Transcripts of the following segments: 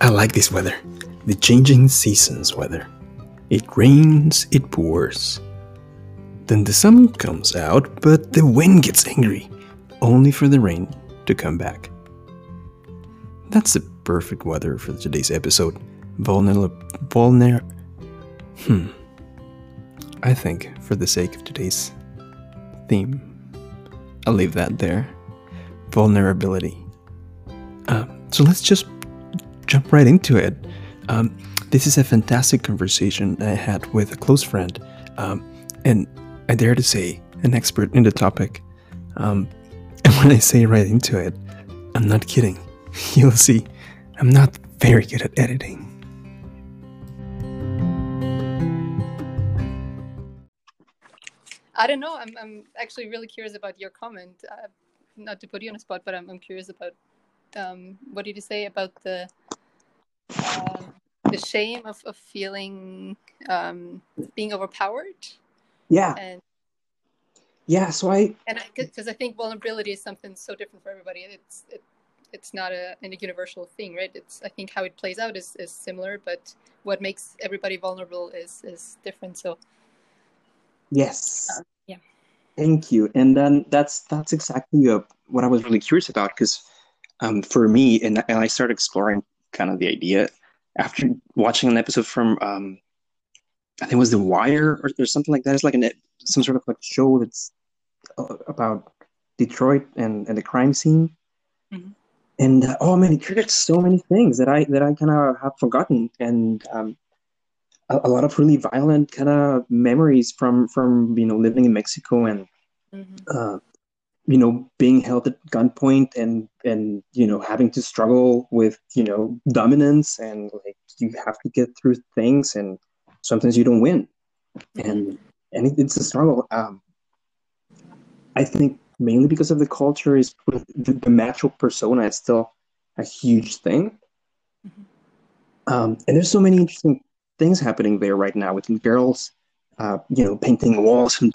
I like this weather. The changing seasons weather. It rains, it pours. Then the sun comes out, but the wind gets angry, only for the rain to come back. That's the perfect weather for today's episode. Vulnerable. Vulner. Hmm. I think, for the sake of today's theme, I'll leave that there. Vulnerability. Uh, so let's just jump right into it. Um, this is a fantastic conversation I had with a close friend, um, and I dare to say, an expert in the topic. Um, and when I say right into it, I'm not kidding. You'll see, I'm not very good at editing. I don't know. I'm, I'm actually really curious about your comment. Uh, not to put you on the spot, but I'm, I'm curious about um, what did you say about the uh, the shame of, of feeling um, being overpowered? Yeah. And yeah. So I and because I, I, think vulnerability is something so different for everybody. It's it, it's not a, a universal thing, right? It's I think how it plays out is, is similar, but what makes everybody vulnerable is is different. So Yes. Uh, yeah. Thank you. And then that's that's exactly uh, what I was really curious about because um, for me, and, and I started exploring kind of the idea after watching an episode from um, I think it was The Wire or, or something like that. It's like an some sort of like show that's uh, about Detroit and, and the crime scene. Mm-hmm. And uh, oh man, it triggered so many things that I that I kind of have forgotten. And um, a, a lot of really violent kind of memories from from you know living in Mexico and mm-hmm. uh, you know being held at gunpoint and and you know having to struggle with you know dominance and like you have to get through things and sometimes you don't win mm-hmm. and and it, it's a struggle um i think mainly because of the culture is the, the macho persona is still a huge thing mm-hmm. um and there's so many interesting things happening there right now with girls, uh, you know, painting walls and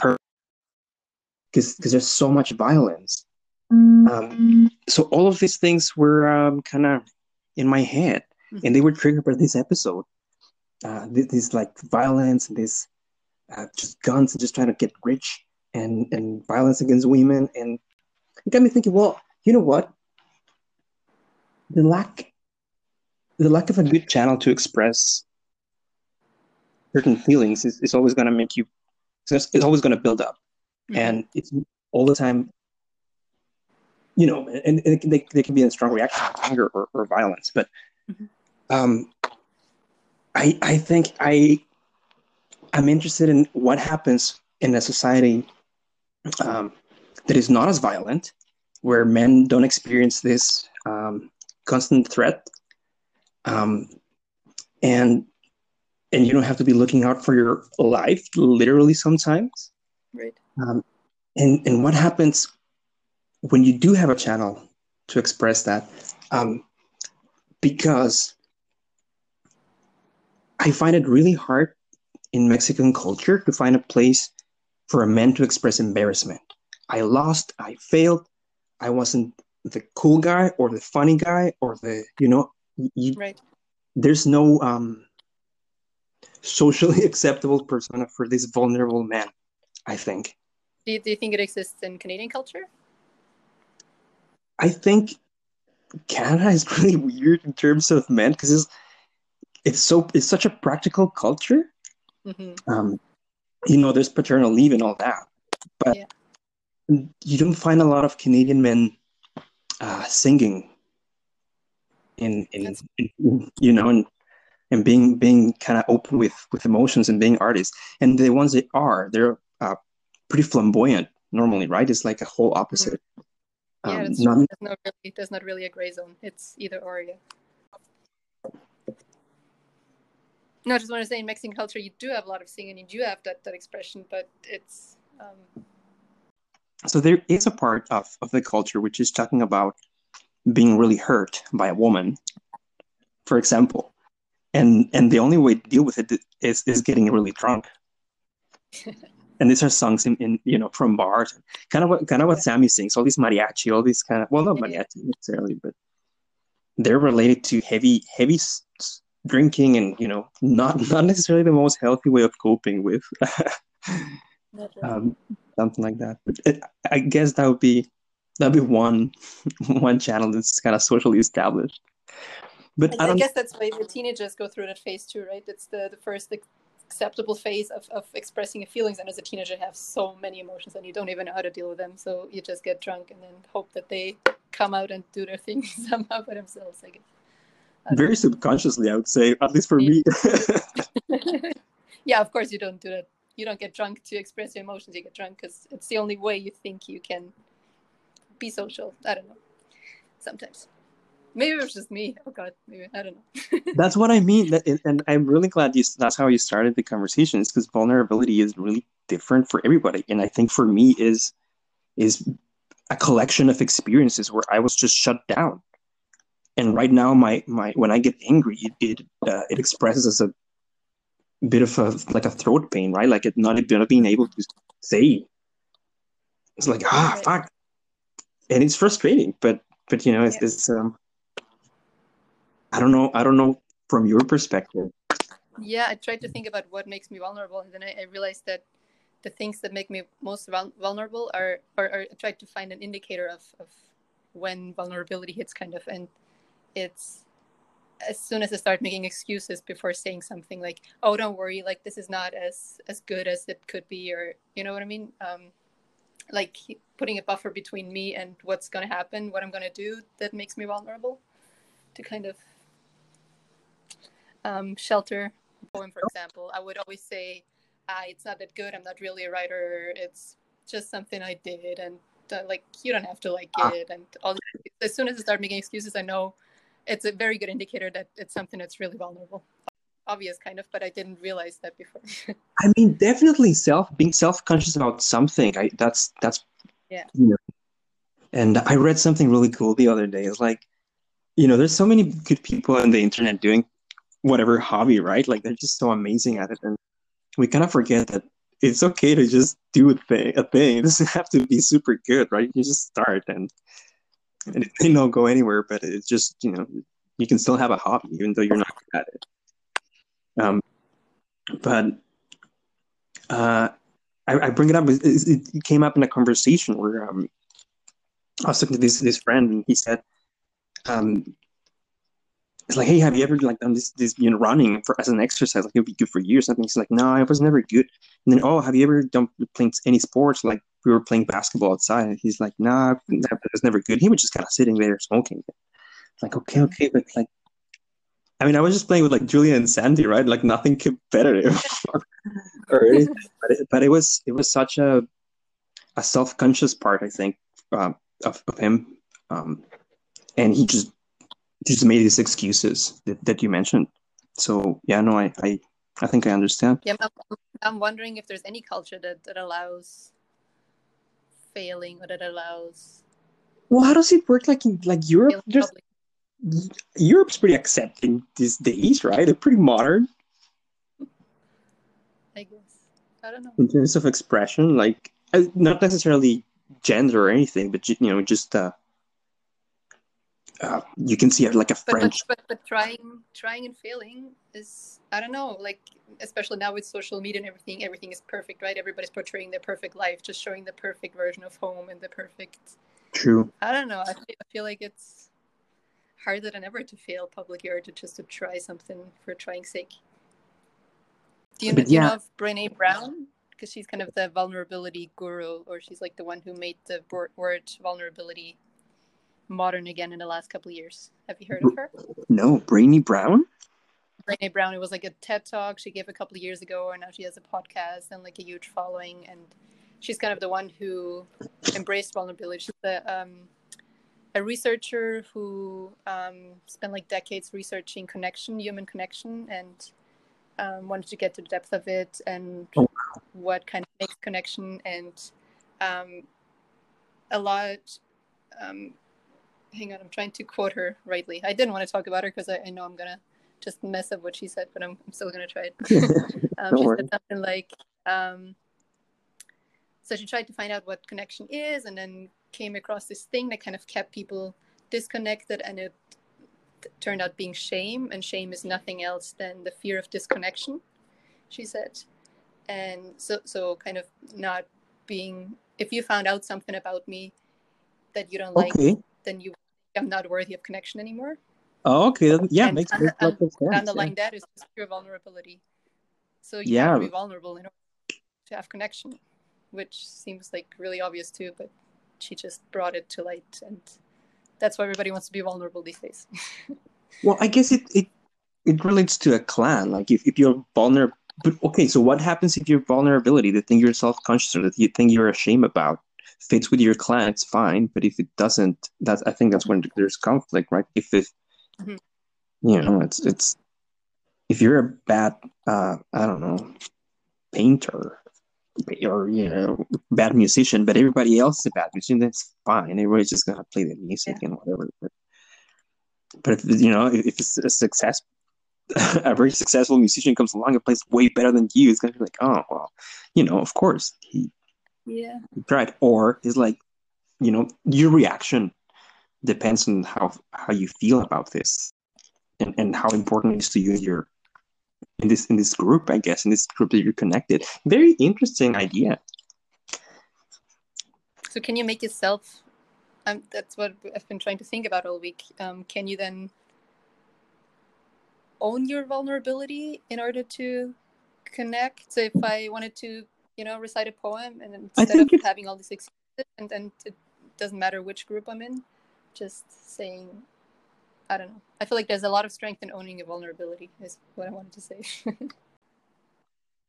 because because there's so much violence. Um, so all of these things were um, kind of in my head, and they were triggered by this episode. Uh, this, this like violence and this uh, just guns and just trying to get rich and and violence against women, and it got me thinking. Well, you know what? The lack the lack of a good channel to express certain feelings is, is always going to make you it's, it's always going to build up mm-hmm. and it's all the time you know and, and they, they can be in strong reaction anger or, or violence but mm-hmm. um i i think i i'm interested in what happens in a society um, that is not as violent where men don't experience this um, constant threat um, and and you don't have to be looking out for your life literally sometimes right um, and and what happens when you do have a channel to express that? Um, because i find it really hard in mexican culture to find a place for a man to express embarrassment. I lost i failed. I wasn't the cool guy or the funny guy or the you know you, right. there's no um socially acceptable persona for this vulnerable man, I think. Do you, do you think it exists in Canadian culture? I think Canada is really weird in terms of men because it's it's so it's such a practical culture. Mm-hmm. Um, you know, there's paternal leave and all that, but yeah. you don't find a lot of Canadian men uh, singing in in, in, you know and and being being kind of open with with emotions and being artists. And the ones that are, they're pretty flamboyant normally, right? It's like a whole opposite. Yeah, um, not, There's not really there's not really a gray zone. It's either or. Yeah. No, I just want to say in Mexican culture, you do have a lot of singing, you do have that, that expression, but it's. Um... So there is a part of, of the culture which is talking about being really hurt by a woman, for example and and the only way to deal with it is is getting really drunk and these are songs in, in you know from bars. Kind of what kind of what sammy sings all these mariachi all these kind of well not mariachi necessarily but they're related to heavy heavy drinking and you know not not necessarily the most healthy way of coping with um, something like that. But it, i guess that would be that'd be one one channel that's kind of socially established. But I, I, I guess that's why the teenagers go through that phase too right? That's the the first acceptable phase of, of expressing your feelings and as a teenager have so many emotions and you don't even know how to deal with them so you just get drunk and then hope that they come out and do their thing somehow by themselves i guess. Very subconsciously i would say at least for me. Yeah of course you don't do that. You don't get drunk to express your emotions you get drunk because it's the only way you think you can be social. I don't know. Sometimes maybe it was just me. Oh god. Maybe. I don't know. That's what i mean. And i'm really glad you that's how you started the conversations because vulnerability is really different for everybody. And i think for me is is a collection of experiences where i was just shut down. And right now my my when i get angry it it, uh, it expresses as a bit of a like a throat pain right? Like it not, not being able to say. It's like ah fuck. And it's frustrating but but you know it's, yeah. it's um i don't know i don't know from your perspective. Yeah i tried to think about what makes me vulnerable and then i, I realized that the things that make me most vulnerable are or, or I tried to find an indicator of, of when vulnerability hits kind of and it's as soon as I start making excuses before saying something like, "Oh, don't worry, like this is not as as good as it could be," or you know what I mean, um, like putting a buffer between me and what's going to happen, what I'm going to do, that makes me vulnerable to kind of um, shelter. Poem, for example, I would always say, ah, "It's not that good. I'm not really a writer. It's just something I did," and uh, like you don't have to like ah. it. And all as soon as I start making excuses, I know it's a very good indicator that it's something that's really vulnerable obvious kind of but i didn't realize that before i mean definitely self being self-conscious about something I, that's that's yeah you know, and i read something really cool the other day it's like you know there's so many good people on the internet doing whatever hobby right like they're just so amazing at it and we kind of forget that it's okay to just do a thing a thing it doesn't have to be super good right you just start and and it may not go anywhere, but it's just you know you can still have a hobby even though you're not good at it. Um, but uh, I, I bring it up. It, it, came up in a conversation where um, I was talking to this this friend, and he said, um, "It's like, hey, have you ever like done this this you know running for as an exercise? Like it'd be good for you or something." He's like, "No, I was never good." And then, oh, have you ever done playing any sports like we were playing basketball outside. And he's like, nah, that was never good. He was just kind of sitting there smoking. It's like, okay, okay, but like, I mean, I was just playing with like Julia and Sandy, right? Like nothing competitive or anything. But it, but it was it was such a a self conscious part, I think, um, of of him, um, and he just just made these excuses that, that you mentioned. So yeah, no, I I, I think I understand. Yeah, I'm, I'm wondering if there's any culture that that allows failing or that allows well how does it work? Like in like europe just europe's pretty accepting these days right? They're pretty modern. I guess. I don't know. In terms of expression like uh, not necessarily gender or anything but you know just uh uh, you can see it like a French. But, but, but trying, trying and failing is I don't know. Like especially now with social media and everything, everything is perfect, right? Everybody's portraying their perfect life, just showing the perfect version of home and the perfect. True. I don't know. I feel, I feel like it's harder than ever to fail publicly or to just to try something for trying sake. Do you, know, yeah. do you know of Brene Brown? Because she's kind of the vulnerability guru, or she's like the one who made the word vulnerability modern again in the last couple of years. Have you heard of her? No, Brainy Brown. Brene Brown. It was like a TED talk she gave a couple of years ago, and now she has a podcast and like a huge following. And she's kind of the one who embraced vulnerability. She's a, um, a researcher who um, spent like decades researching connection, human connection, and um, wanted to get to the depth of it and oh. what kind of makes connection. And um, a lot um, hang on, I'm trying to quote her rightly. I didn't want to talk about her because I, I, know I'm gonna just mess up what she said, but I'm, I'm still gonna try it. um, she worry. said something like, um, so she tried to find out what connection is, and then came across this thing that kind of kept people disconnected, and it turned out being shame, and shame is nothing else than the fear of disconnection, she said. And so, so kind of not being, if you found out something about me that you don't Okay. like, then you, I'm not worthy of connection anymore. Oh, okay. Yeah, and makes and, makes of sense. yeah. underlying that is just pure vulnerability. So you Yeah. have to be vulnerable in order to have connection, which seems like really obvious too, but she just brought it to light, and that's why everybody wants to be vulnerable these days. Well, I guess it it it relates to a clan. Like if, if you're vulnerable, but okay. So what happens if your vulnerability, the thing you're self conscious or the thing you're ashamed about, fits with your clan? It's fine. But if it doesn't, that's I think that's when there's conflict, right? If it, Mhm. you know, it's it's if you're a bad, uh, I don't know, painter or you know, bad musician, but everybody else is a bad musician, that's fine. Everybody's just gonna play the music and whatever. But, but if you know, if, if it's a success, a very successful musician comes along and plays way better than you, it's gonna be like, oh well, you know, of course he, yeah, right. Or it's like, you know, your reaction depends on how how you feel about this, and and how important it is to you in your in this in this group, I guess, in this group that you're connected. Very interesting idea. So can you make yourself? Um, that's what I've been trying to think about all week. Um, can you then own your vulnerability in order to connect? So if I wanted to, you know, recite a poem, and instead of having all these excuses, and then it doesn't matter which group I'm in, just saying, I don't know. I feel like there's a lot of strength in owning a vulnerability. Is what I wanted to say.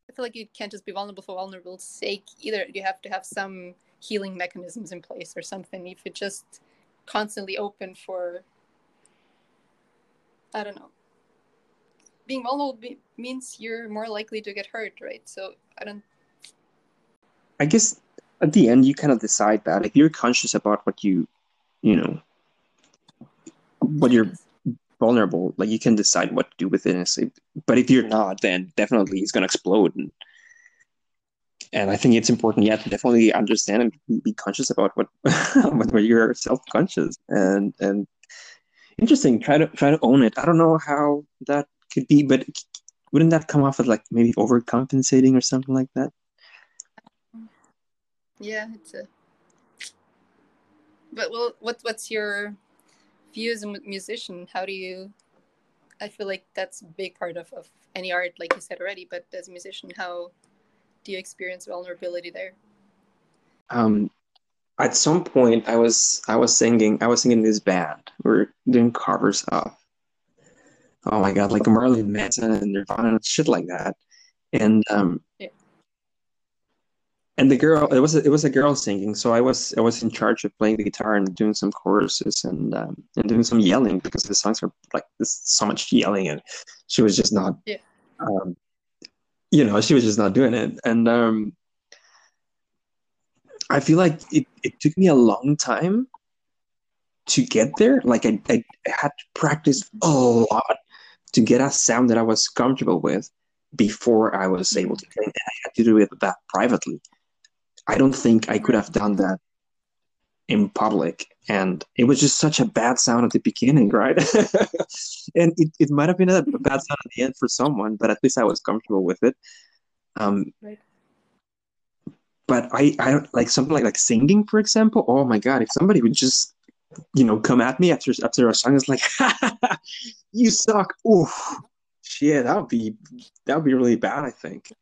I feel like you can't just be vulnerable for vulnerable's sake either. You have to have some healing mechanisms in place or something. If you're just constantly open for, I don't know, being vulnerable means you're more likely to get hurt, right? So I don't. I guess at the end you kind of decide that if you're conscious about what you, you know, what you're vulnerable, like you can decide what to do with it. But if you're not, then definitely it's gonna explode. And, and I think it's important, yeah, to definitely understand and be conscious about what when you're self conscious and and interesting. Try to try to own it. I don't know how that could be, but wouldn't that come off as like maybe overcompensating or something like that? Yeah, it's a. But well, what what's your view as a musician? How do you? I feel like that's a big part of, of any art, like you said already. But as a musician, how do you experience vulnerability there? um at some point I was I was singing I was singing in this band. We are doing covers of oh my god, like Marilyn Manson and Nirvana and shit like that. And um Yeah. And the girl it was a, it was a girl singing, so I was I was in charge of playing the guitar and doing some choruses and um and doing some yelling because the songs are like there's so much yelling and she was just not Yeah. um you know, she was just not doing it. And um I feel like it, it took me a long time to get there. Like I, I had to practice a lot to get a sound that I was comfortable with before I was able to. And I had to do it that privately. I don't think I could have done that in public. And it was just such a bad sound at the beginning, right? and it, it might have been a bad sound at the end for someone, but at least I was comfortable with it. Um, Right. but I, I don't like something like like singing, for example. Oh my god, if somebody would just, you know, come at me after after a song, it's like, you suck. Oof, shit, that would be that would be really bad. I think.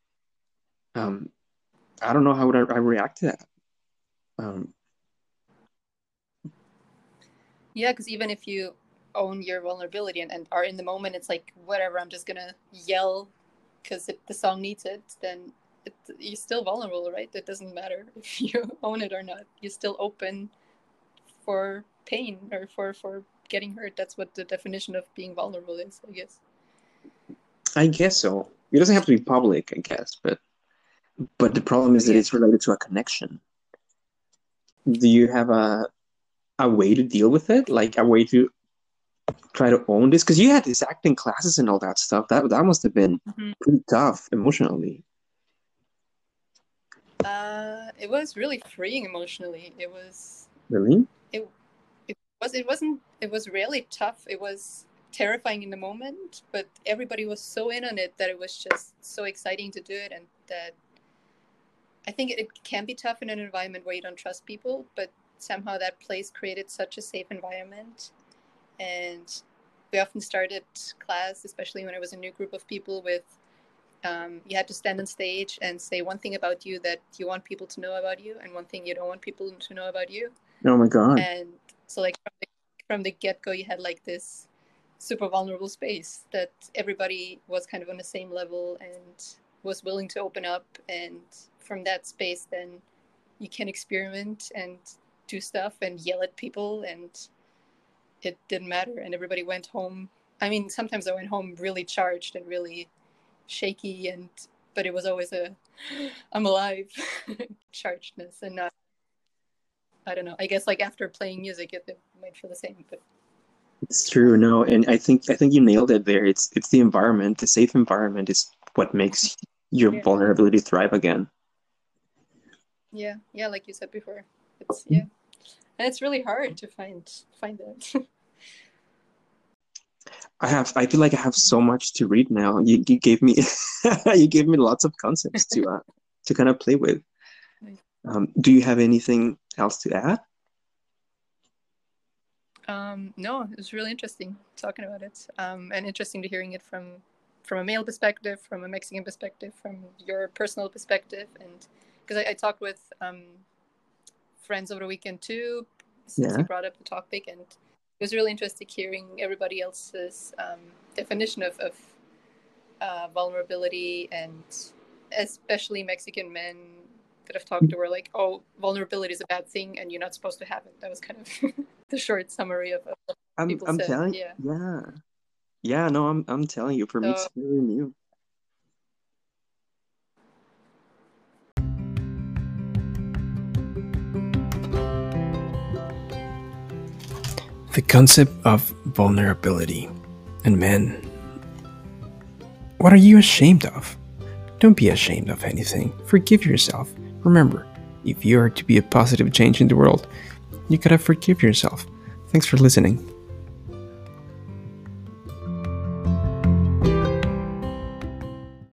Um, I don't know how would I, I react to that. Um, Yeah, because even if you own your vulnerability and, and are in the moment, it's like whatever. I'm just gonna yell because the song needs it. Then it, you're still vulnerable, right? It doesn't matter if you own it or not. You're still open for pain or for for getting hurt. That's what the definition of being vulnerable is, I guess. I guess so. It doesn't have to be public, I guess, but but the problem is that Yeah. it's related to a connection. Do you have a a way to deal with it? Like a way to try to own this? Because you had these acting classes and all that stuff. That that must have been Mhm. pretty tough emotionally. Uh, it was really freeing emotionally. It was Really? it it was it wasn't it was really tough. It was terrifying in the moment, but everybody was so in on it that it was just so exciting to do it, and that I think it, it can be tough in an environment where you don't trust people, but somehow that place created such a safe environment, and we often started class, especially when it was a new group of people, with um, you had to stand on stage and say one thing about you that you want people to know about you, and one thing you don't want people to know about you. Oh my god! And so, like from the, from the get go, you had like this super vulnerable space that everybody was kind of on the same level and was willing to open up, and from that space, then you can experiment and do stuff and yell at people, and it didn't matter, and everybody went home. I mean, sometimes I went home really charged and really shaky and but it was always a i'm alive chargedness and not i don't know. I guess like after playing music it, it might feel the same but it's true no and i think i think you nailed it there. It's it's the environment. The safe environment is what makes your yeah. vulnerability thrive again yeah yeah like you said before it's yeah and it's really hard to find find that I have. I feel like I have so much to read now. You, you gave me, you gave me lots of concepts to uh, to kind of play with. Um, do you have anything else to add? Um, no, it was really interesting talking about it, um, and interesting to hearing it from from a male perspective, from a Mexican perspective, from your personal perspective, and because I, I, talked with um, friends over the weekend too, since yeah. you brought up the topic, and it was really interesting hearing everybody else's um, definition of, of uh, vulnerability and especially Mexican men that I've talked to were like, oh, vulnerability is a bad thing and you're not supposed to have it. That was kind of the short summary of, what I'm, people I'm said. telling yeah. yeah. Yeah, no, I'm I'm telling you, for so, me it's really new. The concept of vulnerability. And men, what are you ashamed of? Don't be ashamed of anything. Forgive yourself. Remember, if you are to be a positive change in the world, you gotta forgive yourself. Thanks for listening.